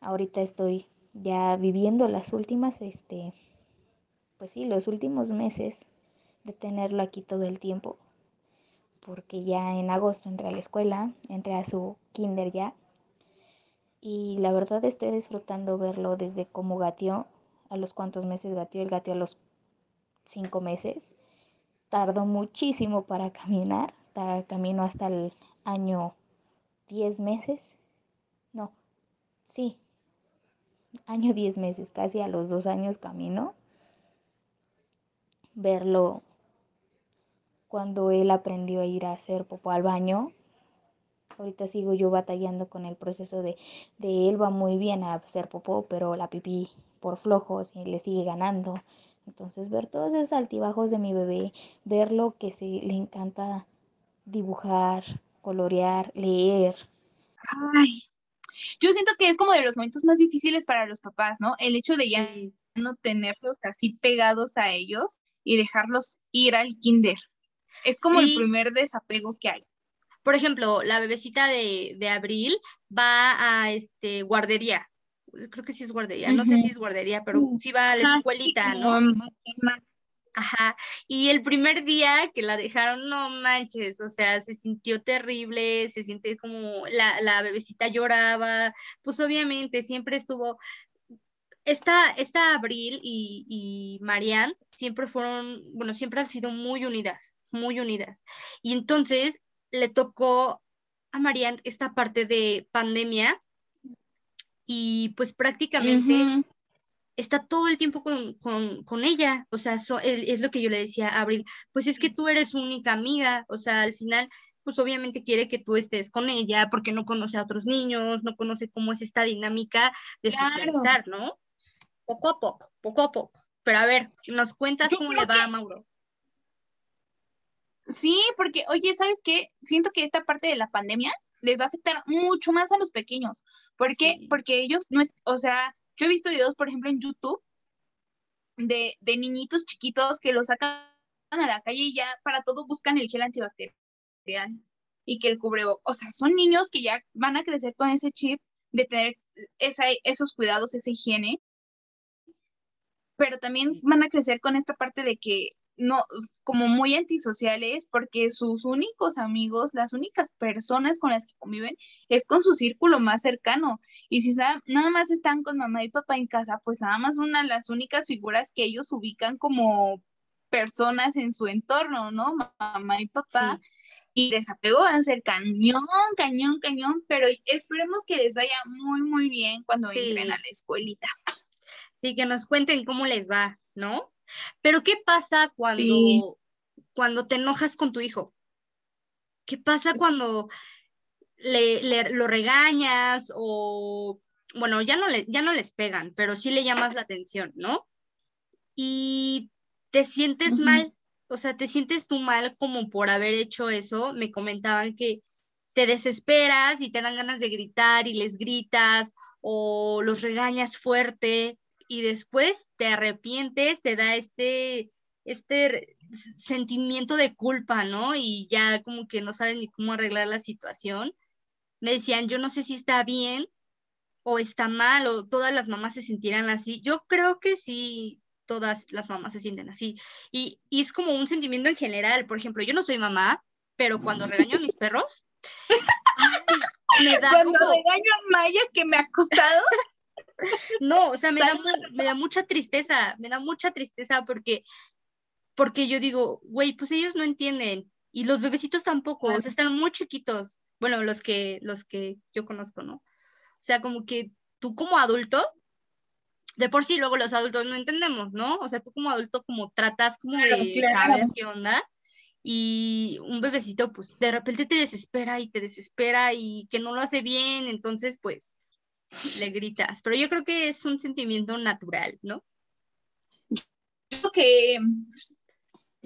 Ahorita estoy ya viviendo las últimas, este, pues sí, los últimos meses de tenerlo aquí todo el tiempo, porque ya en agosto entré a la escuela, entré a su kinder ya, y la verdad estoy disfrutando verlo desde cómo gateó, a los cuantos meses gateó, el gateó a los cinco meses, tardó muchísimo para caminar, camino hasta el año diez meses, no, sí, año diez meses, casi a los dos años camino, verlo cuando él aprendió a ir a hacer popó al baño. Ahorita sigo yo batallando con el proceso de, de él va muy bien a hacer popó, pero la pipí por flojos y le sigue ganando. Entonces ver todos esos altibajos de mi bebé, ver lo que se le encanta dibujar, colorear, leer. Ay, yo siento que es como de los momentos más difíciles para los papás, ¿no? El hecho de ya no tenerlos así pegados a ellos y dejarlos ir al kinder. Es como el primer desapego que hay. Por ejemplo, la bebecita de, Abril va a este guardería. Creo que sí es guardería, no sé si es guardería, pero sí va a la escuelita, ¿no? Ajá. Y el primer día que la dejaron, no manches, o sea, se sintió terrible, se siente como la, la bebecita lloraba, pues obviamente siempre estuvo, esta, esta Abril y, y Marianne siempre fueron, bueno, siempre han sido muy unidas, muy unidas. Y entonces le tocó a Marianne esta parte de pandemia y pues prácticamente está todo el tiempo con, ella. O sea, es, lo que yo le decía a Abril, pues es que tú eres su única amiga, o sea, al final, pues obviamente quiere que tú estés con ella porque no conoce a otros niños, no conoce cómo es esta dinámica de socializar, ¿no? Poco a poco, poco a poco. Pero a ver, nos cuentas cómo le va a Mauro. Sí, porque, oye, ¿sabes qué? Siento que esta parte de la pandemia les va a afectar mucho más a los pequeños. ¿Por qué? Porque ellos no es, o sea, yo he visto videos, por ejemplo, en YouTube de, de niñitos chiquitos que los sacan a la calle y ya para todo buscan el gel antibacterial y que el cubrebo, o sea, son niños que ya van a crecer con ese chip de tener esa, esos cuidados, esa higiene, pero también van a crecer con esta parte de que no, como muy antisociales, porque sus únicos amigos, las únicas personas con las que conviven, es con su círculo más cercano. Y si nada más están con mamá y papá en casa, pues nada más una de las únicas figuras que ellos ubican como personas en su entorno, ¿no? Mamá y papá. Y desapego van a ser cañón, cañón, cañón, pero esperemos que les vaya muy, muy bien cuando entren a la escuelita. Sí, que nos cuenten cómo les va, ¿no? Pero ¿qué pasa cuando, cuando te enojas con tu hijo? ¿Qué pasa cuando le, lo regañas o, bueno, ya no, le, ya no les pegan, pero sí le llamas la atención, ¿no? Y te sientes mal, o sea, te sientes tú mal como por haber hecho eso. Me comentaban que te desesperas y te dan ganas de gritar y les gritas o los regañas fuerte y después te arrepientes, te da este, este sentimiento de culpa, ¿no? Y ya como que no sabes ni cómo arreglar la situación. Me decían, yo no sé si está bien o está mal o todas las mamás se sentirán así. Yo creo que sí, todas las mamás se sienten así. Y, es como un sentimiento en general. Por ejemplo, yo no soy mamá, pero cuando regaño a mis perros, me da cuando regaño a Maya que me ha costado. No, o sea, me da, me da mucha tristeza, me da mucha tristeza porque, porque yo digo, güey, pues ellos no entienden y los bebecitos tampoco, o sea, están muy chiquitos, bueno, los que, los que yo conozco, ¿no? O sea, como que tú como adulto, de por sí luego los adultos no entendemos, ¿no? O sea, tú como adulto como tratas como de saber qué onda y un bebecito pues de repente te desespera y te desespera y que no lo hace bien, entonces pues le gritas, pero yo creo que es un sentimiento natural, ¿no? Yo creo que,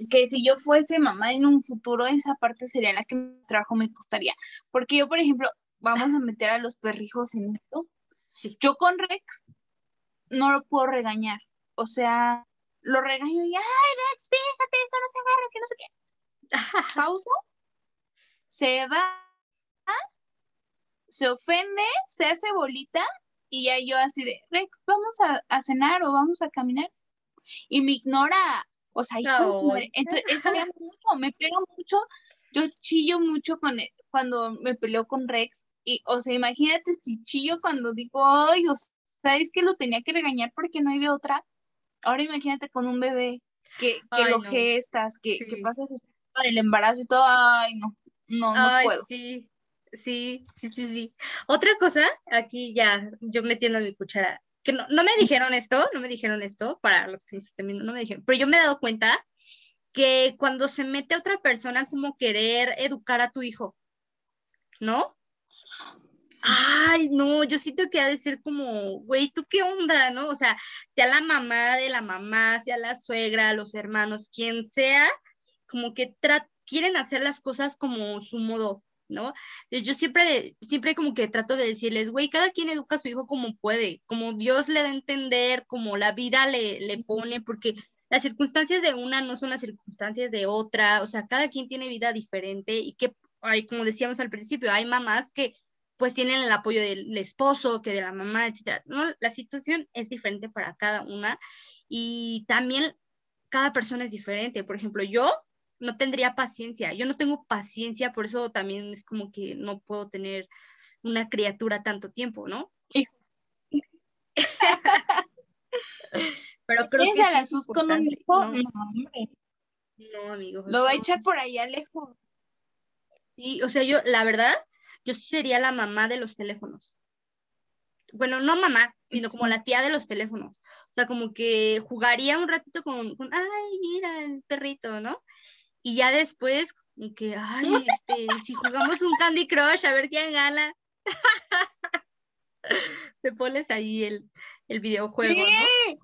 que si yo fuese mamá en un futuro, esa parte sería la que mi trabajo me costaría. Porque yo, por ejemplo, vamos a meter a los perrijos en esto. Yo con Rex no lo puedo regañar. O sea, lo regaño y, ay, Rex, fíjate, eso no se agarra, que no sé qué. Pausa, se va se ofende, se hace bolita y ya yo así de, Rex, vamos a, cenar o vamos a caminar. Y me ignora, o sea, entonces eso me mucho, me pega mucho, yo chillo mucho con e, cuando me peleo con Rex. Y, o sea, imagínate si chillo cuando digo, ay, o ¿sabes que lo tenía que regañar porque no hay de otra? Ahora imagínate con un bebé que, que lo gestas, que, que pasas el embarazo y todo, ay, no, no, no puedo. Sí, Sí, sí, sí, sí. Otra cosa, aquí ya, yo metiendo mi cuchara, que no, no me dijeron esto, no me dijeron esto, para los que nos estén viendo, no me dijeron, pero yo me he dado cuenta que cuando se mete otra persona como querer educar a tu hijo, ¿no? Ay, no, yo siento que ha de ser como, güey, ¿tú qué onda, no? O sea, sea la mamá de la mamá, sea la suegra, los hermanos, quien sea, como que quieren hacer las cosas como su modo, ¿no? Yo siempre, siempre como que trato de decirles, güey, cada quien educa a su hijo como puede, como Dios le da a entender, como la vida le, le pone, porque las circunstancias de una no son las circunstancias de otra, o sea, cada quien tiene vida diferente y que, hay, como decíamos al principio, hay mamás que pues tienen el apoyo del esposo, que de la mamá, etcétera. ¿no? La situación es diferente para cada una y también cada persona es diferente. Por ejemplo, yo no tendría paciencia. Yo no tengo paciencia, por eso también es como que no puedo tener una criatura tanto tiempo, ¿no? Pero creo que sí es con un hijo? No, no amigos. Lo va a echar por allá lejos. Sí, o sea, yo, la verdad, yo sería la mamá de los teléfonos. bueno, no mamá, sino como la tía de los teléfonos. O sea, como que jugaría un ratito con, con ay, mira el perrito, ¿no? Y ya después, que, ay, este, si jugamos un Candy Crush, a ver quién gana. Te pones ahí el, el videojuego, ¿no?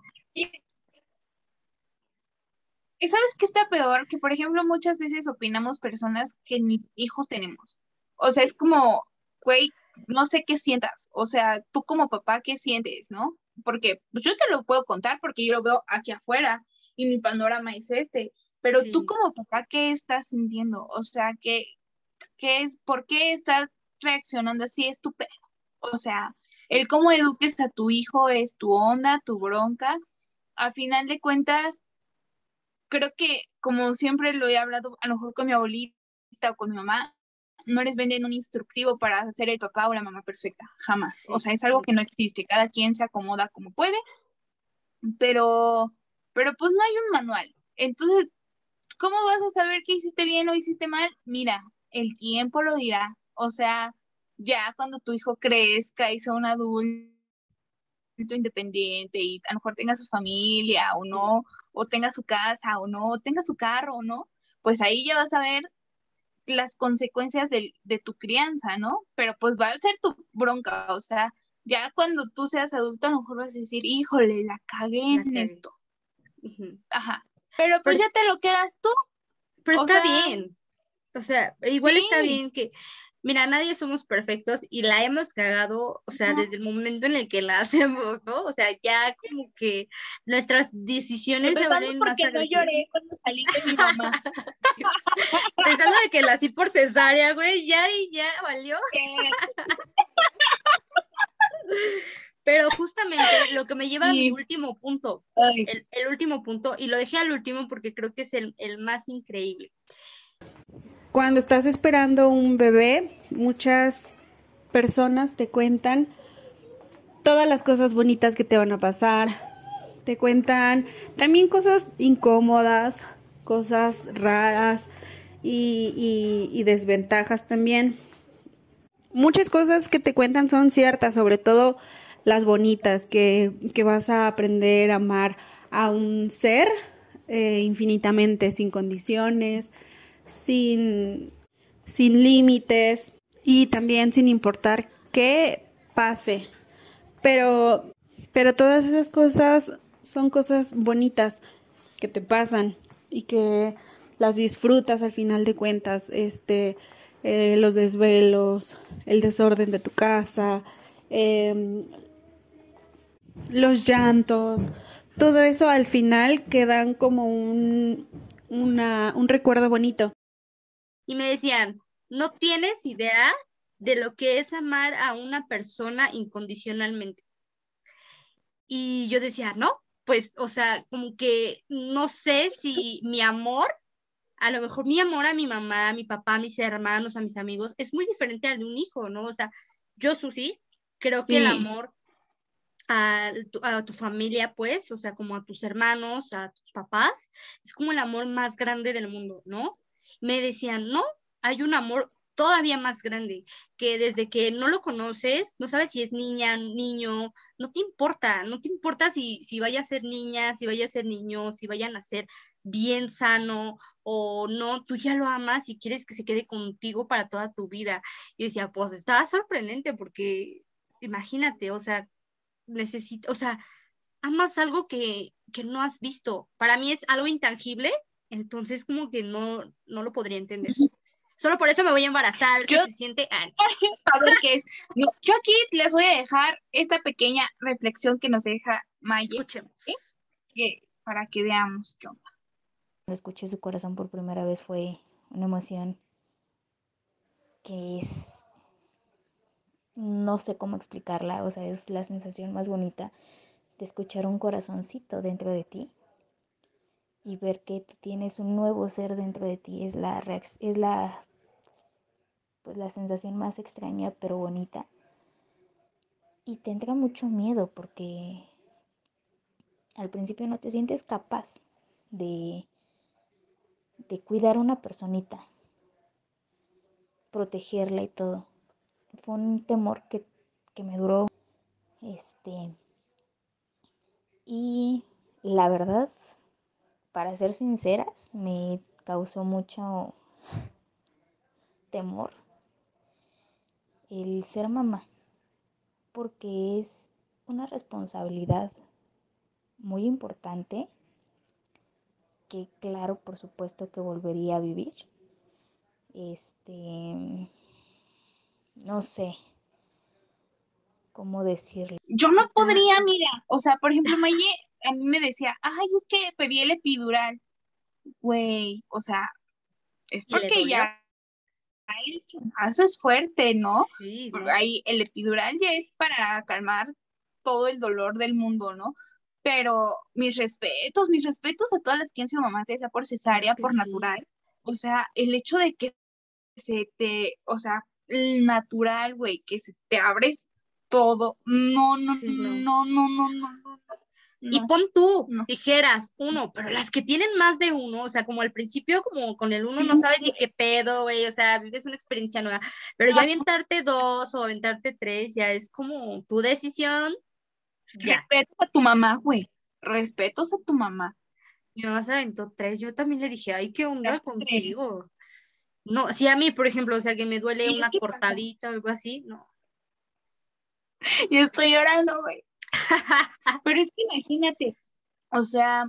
¿Y sabes qué está peor? Que, por ejemplo, muchas veces opinamos personas que ni hijos tenemos. O sea, es como, güey, no sé qué sientas. O sea, tú como papá, ¿qué sientes, no? Porque pues, yo te lo puedo contar porque yo lo veo aquí afuera y mi panorama es este. Pero tú como papá, ¿qué estás sintiendo? O sea, ¿qué, qué es, ¿por qué estás reaccionando así? Es tu pedo. O sea, el cómo eduques a tu hijo es tu onda, tu bronca. A final de cuentas, creo que como siempre lo he hablado, a lo mejor con mi abuelita o con mi mamá, no les venden un instructivo para hacer el papá o la mamá perfecta, jamás. O sea, es algo que no existe, cada quien se acomoda como puede, pero, pero pues no hay un manual. Entonces, ¿cómo vas a saber que hiciste bien o hiciste mal? Mira, el tiempo lo dirá. O sea, ya cuando tu hijo crezca y sea un adulto independiente y a lo mejor tenga su familia o no, o tenga su casa o no, o tenga su carro o no, pues ahí ya vas a ver las consecuencias de, tu crianza, ¿no? Pero pues va a ser tu bronca, o sea, ya cuando tú seas adulto a lo mejor vas a decir, híjole, la cagué en esto. Ajá. Pero pues ya te lo quedas tú. Pero está bien. O sea, igual está bien que mira, nadie somos perfectos y la hemos cagado, o sea, desde el momento en el que la hacemos, ¿no? O sea, ya como que nuestras decisiones se van porque no lloré cuando salí de mi mamá. Pensando de que la así por cesárea, güey, ya y ya valió. Pero justamente lo que me lleva a mi último punto, el, último punto, y lo dejé al último porque creo que es el, el más increíble. Cuando estás esperando un bebé, muchas personas te cuentan todas las cosas bonitas que te van a pasar. Te cuentan también cosas incómodas, cosas raras y, desventajas también. Muchas cosas que te cuentan son ciertas, sobre todo las bonitas, que, vas a aprender a amar a un ser eh, infinitamente, sin condiciones, sin, sin límites y también sin importar qué pase. Pero, pero todas esas cosas son cosas bonitas que te pasan y que las disfrutas al final de cuentas. Este, eh, los desvelos, el desorden de tu casa, em, los llantos, todo eso al final quedan como un, un recuerdo bonito y me decían, no tienes idea de lo que es amar a una persona incondicionalmente. Y yo decía, no, pues, o sea, como que no sé si mi amor, a lo mejor mi amor a mi mamá, a mi papá, a mis hermanos, a mis amigos, es muy diferente al de un hijo, ¿no? O sea, yo, Susi, creo que el amor a tu, a tu, familia, pues, o sea, como a tus hermanos, a tus papás, es como el amor más grande del mundo, ¿no? me decían, no, hay un amor todavía más grande, que desde que no lo conoces, no sabes si es niña, niño, no te importa, no te importa si, si vaya a ser niña, si vaya a ser niño, si vayan a ser bien sano o no, tú ya lo amas y quieres que se quede contigo para toda tu vida. Y decía, pues estaba sorprendente porque imagínate, o sea, necesito, o sea, amas algo que, que no has visto. Para mí es algo intangible, entonces, como que no, no lo podría entender. Solo por eso me voy a embarazar, que se siente... A ver qué es. yo aquí les voy a dejar esta pequeña reflexión que nos deja Maya. Escuchemos. para que veamos qué onda. Cuando escuché su corazón por primera vez fue una emoción que es... No sé cómo explicarla, o sea, es la sensación más bonita de escuchar un corazoncito dentro de ti y ver que tú tienes un nuevo ser dentro de ti es la es la pues la sensación más extraña pero bonita. Y te entra mucho miedo porque al principio no te sientes capaz de de cuidar a una personita protegerla y todo fue un temor que, que me duró Este. Y la verdad, para ser sinceras, me causó mucho temor el ser mamá, porque es una responsabilidad muy importante que claro, por supuesto que volvería a vivir. Este, no sé cómo decirlo. Yo no podría, mira, o sea, por ejemplo, Maye a mí me decía, ay, es que pedí el epidural. Güey, o sea, es porque ya el chingazo es fuerte, ¿no? Sí. Ahí el epidural ya es para calmar todo el dolor del mundo, ¿no? Pero mis respetos, mis respetos a todas las que han sido mamás, ya sea por cesárea, por natural. O sea, el hecho de que se te, o sea, natural, güey, que se te abres todo. No, no, no, no, no, no, no, y pon tú, dijeras uno, pero las que tienen más de uno, o sea, como al principio, como con el uno no sabes ni qué pedo, güey, o sea, vives una experiencia nueva, pero ya aventarte dos o aventarte tres, ya es como tu decisión. Ya. Respetos a tu mamá, güey, respetos a tu mamá. Mi mamá se aventó tres, yo también le dije, ay, ¿qué onda contigo? No, si a mí, por ejemplo, o sea, que me duele una cortadita o algo así, no. Yo estoy llorando, güey. Pero es que imagínate, o sea,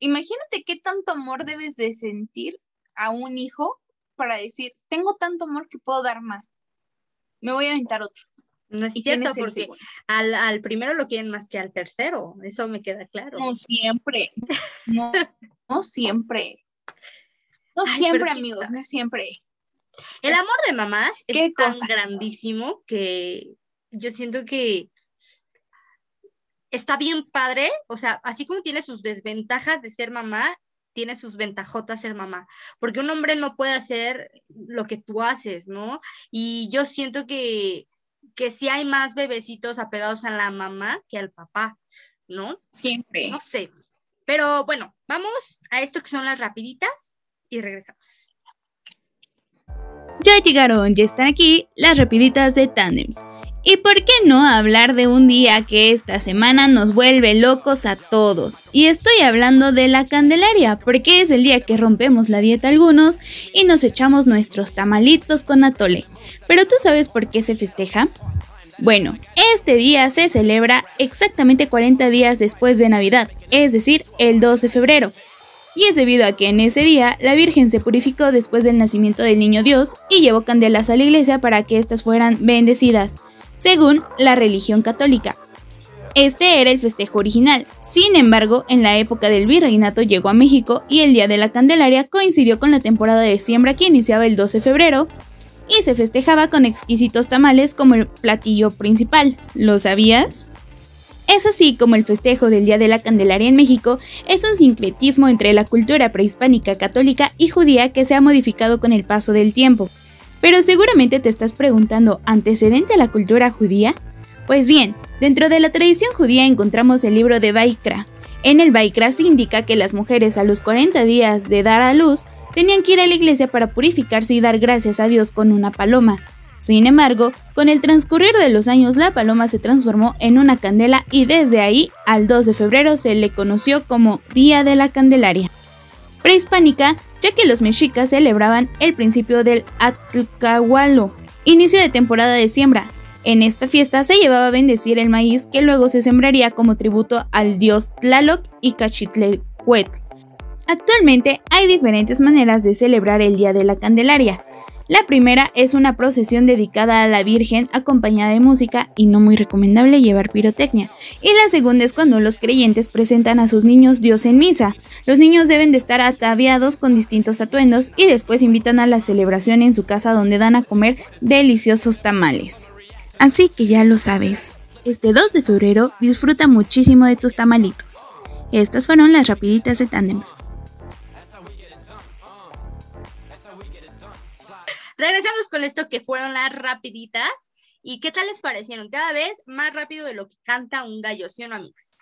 imagínate qué tanto amor debes de sentir a un hijo para decir, tengo tanto amor que puedo dar más. Me voy a aventar otro. No es cierto, porque al, primero lo quieren más que al tercero, eso me queda claro. No siempre, no, no siempre. No siempre, amigos, no siempre. El amor de mamá es tan grandísimo que yo siento que está bien padre, o sea, así como tiene sus desventajas de ser mamá, tiene sus ventajotas ser mamá, porque un hombre no puede hacer lo que tú haces, ¿no? Y yo siento que, que sí hay más bebecitos apegados a la mamá que al papá, ¿no? Siempre. No sé. Pero bueno, vamos a esto que son las rapiditas y regresamos. Ya llegaron, ya están aquí las rapiditas de Tandems. ¿Y por qué no hablar de un día que esta semana nos vuelve locos a todos? Y estoy hablando de la Candelaria, porque es el día que rompemos la dieta algunos y nos echamos nuestros tamalitos con atole. Pero ¿tú sabes por qué se festeja? Bueno, este día se celebra exactamente 40 días después de Navidad, es decir, el 2 de febrero. Y es debido a que en ese día la Virgen se purificó después del nacimiento del niño Dios y llevó candelas a la iglesia para que éstas fueran bendecidas según la religión católica. Este era el festejo original. Sin embargo, en la época del virreinato llegó a México y el Día de la Candelaria coincidió con la temporada de siembra que iniciaba el 12 de febrero y se festejaba con exquisitos tamales como el platillo principal. ¿Lo sabías? Es así como el festejo del Día de la Candelaria en México es un sincretismo entre la cultura prehispánica católica y judía que se ha modificado con el paso del tiempo. Pero seguramente te estás preguntando, ¿antecedente a la cultura judía? Pues bien, dentro de la tradición judía encontramos el libro de Baikra. En el Baikra se indica que las mujeres a los 40 días de dar a luz tenían que ir a la iglesia para purificarse y dar gracias a Dios con una paloma. Sin embargo, con el transcurrir de los años la paloma se transformó en una candela y desde ahí al 2 de febrero se le conoció como Día de la Candelaria. Prehispánica ya que los mexicas celebraban el principio del Atlcahualo, igual de temporada de siembra. En esta fiesta se llevaba a bendecir el maíz que luego se sembraría como tributo al dios Tlaloc y Cachitlehuetl. Actualmente hay diferentes maneras de celebrar el Día de la Candelaria. La primera es una procesión dedicada a la Virgen acompañada de música y no muy recomendable llevar pirotecnia. Y la segunda es cuando los creyentes presentan a sus niños Dios en misa. Los niños deben de estar ataviados con distintos atuendos y después invitan a la celebración en su casa donde dan a comer deliciosos tamales. Así que ya lo sabes, este 2 de febrero disfruta muchísimo de tus tamalitos. Estas fueron las rapiditas de Tandems. Regresamos con esto que fueron las rapiditas. ¿Y qué tal les parecieron? Cada vez más rápido de lo que canta un gallo, ¿sí o no, amigos?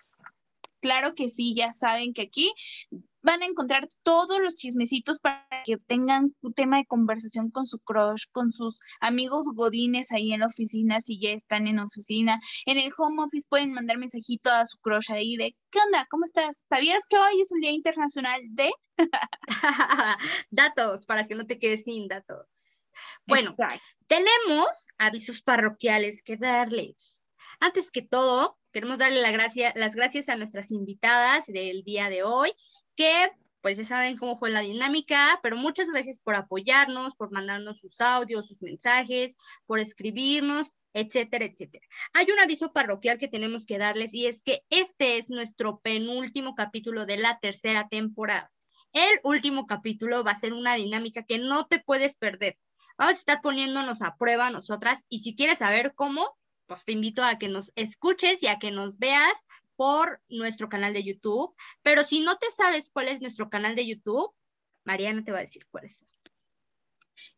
Claro que sí, ya saben que aquí van a encontrar todos los chismecitos para que tengan un tema de conversación con su crush, con sus amigos godines ahí en la oficina, si ya están en oficina. En el home office pueden mandar mensajito a su crush ahí de, ¿qué onda? ¿Cómo estás? ¿Sabías que hoy es el Día Internacional de? datos, para que no te quedes sin datos. Bueno, tenemos avisos parroquiales que darles. Antes que todo, queremos darle la gracia, las gracias a nuestras invitadas del día de hoy que pues ya saben cómo fue la dinámica, pero muchas gracias por apoyarnos, por mandarnos sus audios, sus mensajes, por escribirnos, etcétera, etcétera. Hay un aviso parroquial que tenemos que darles y es que este es nuestro penúltimo capítulo de la tercera temporada. El último capítulo va a ser una dinámica que no te puedes perder. Vamos a estar poniéndonos a prueba nosotras y si quieres saber cómo, pues te invito a que nos escuches y a que nos veas por nuestro canal de YouTube. Pero si no te sabes cuál es nuestro canal de YouTube, Mariana te va a decir cuál es.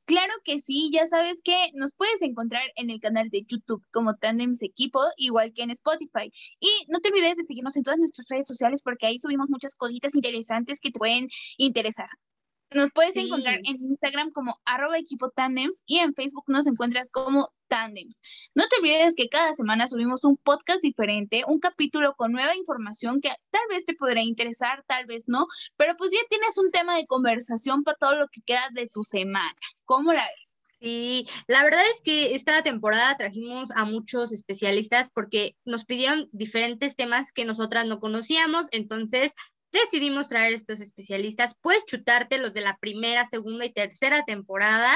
Claro que sí, ya sabes que nos puedes encontrar en el canal de YouTube como Tandems Equipo, igual que en Spotify. Y no te olvides de seguirnos en todas nuestras redes sociales porque ahí subimos muchas cositas interesantes que te pueden interesar. Nos puedes encontrar en Instagram como arroba equipo tandems y en Facebook nos encuentras como tandems. No te olvides que cada semana subimos un podcast diferente, un capítulo con nueva información que tal vez te podrá interesar, tal vez no, pero pues ya tienes un tema de conversación para todo lo que queda de tu semana. ¿Cómo la ves? Sí, la verdad es que esta temporada trajimos a muchos especialistas porque nos pidieron diferentes temas que nosotras no conocíamos, entonces decidimos traer estos especialistas. Puedes chutarte los de la primera, segunda y tercera temporada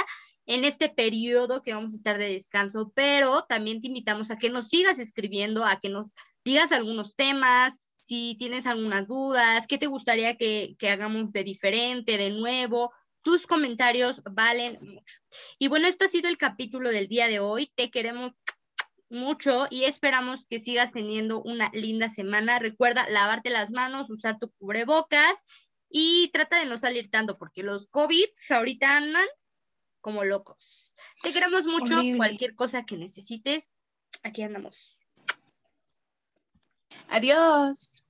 en este periodo que vamos a estar de descanso, pero también te invitamos a que nos sigas escribiendo, a que nos digas algunos temas, si tienes algunas dudas, qué te gustaría que, que hagamos de diferente, de nuevo. Tus comentarios valen mucho. Y bueno, esto ha sido el capítulo del día de hoy. Te queremos mucho y esperamos que sigas teniendo una linda semana. Recuerda lavarte las manos, usar tu cubrebocas y trata de no salir tanto porque los COVID ahorita andan como locos. Te queremos mucho. Cualquier cosa que necesites, aquí andamos. Adiós.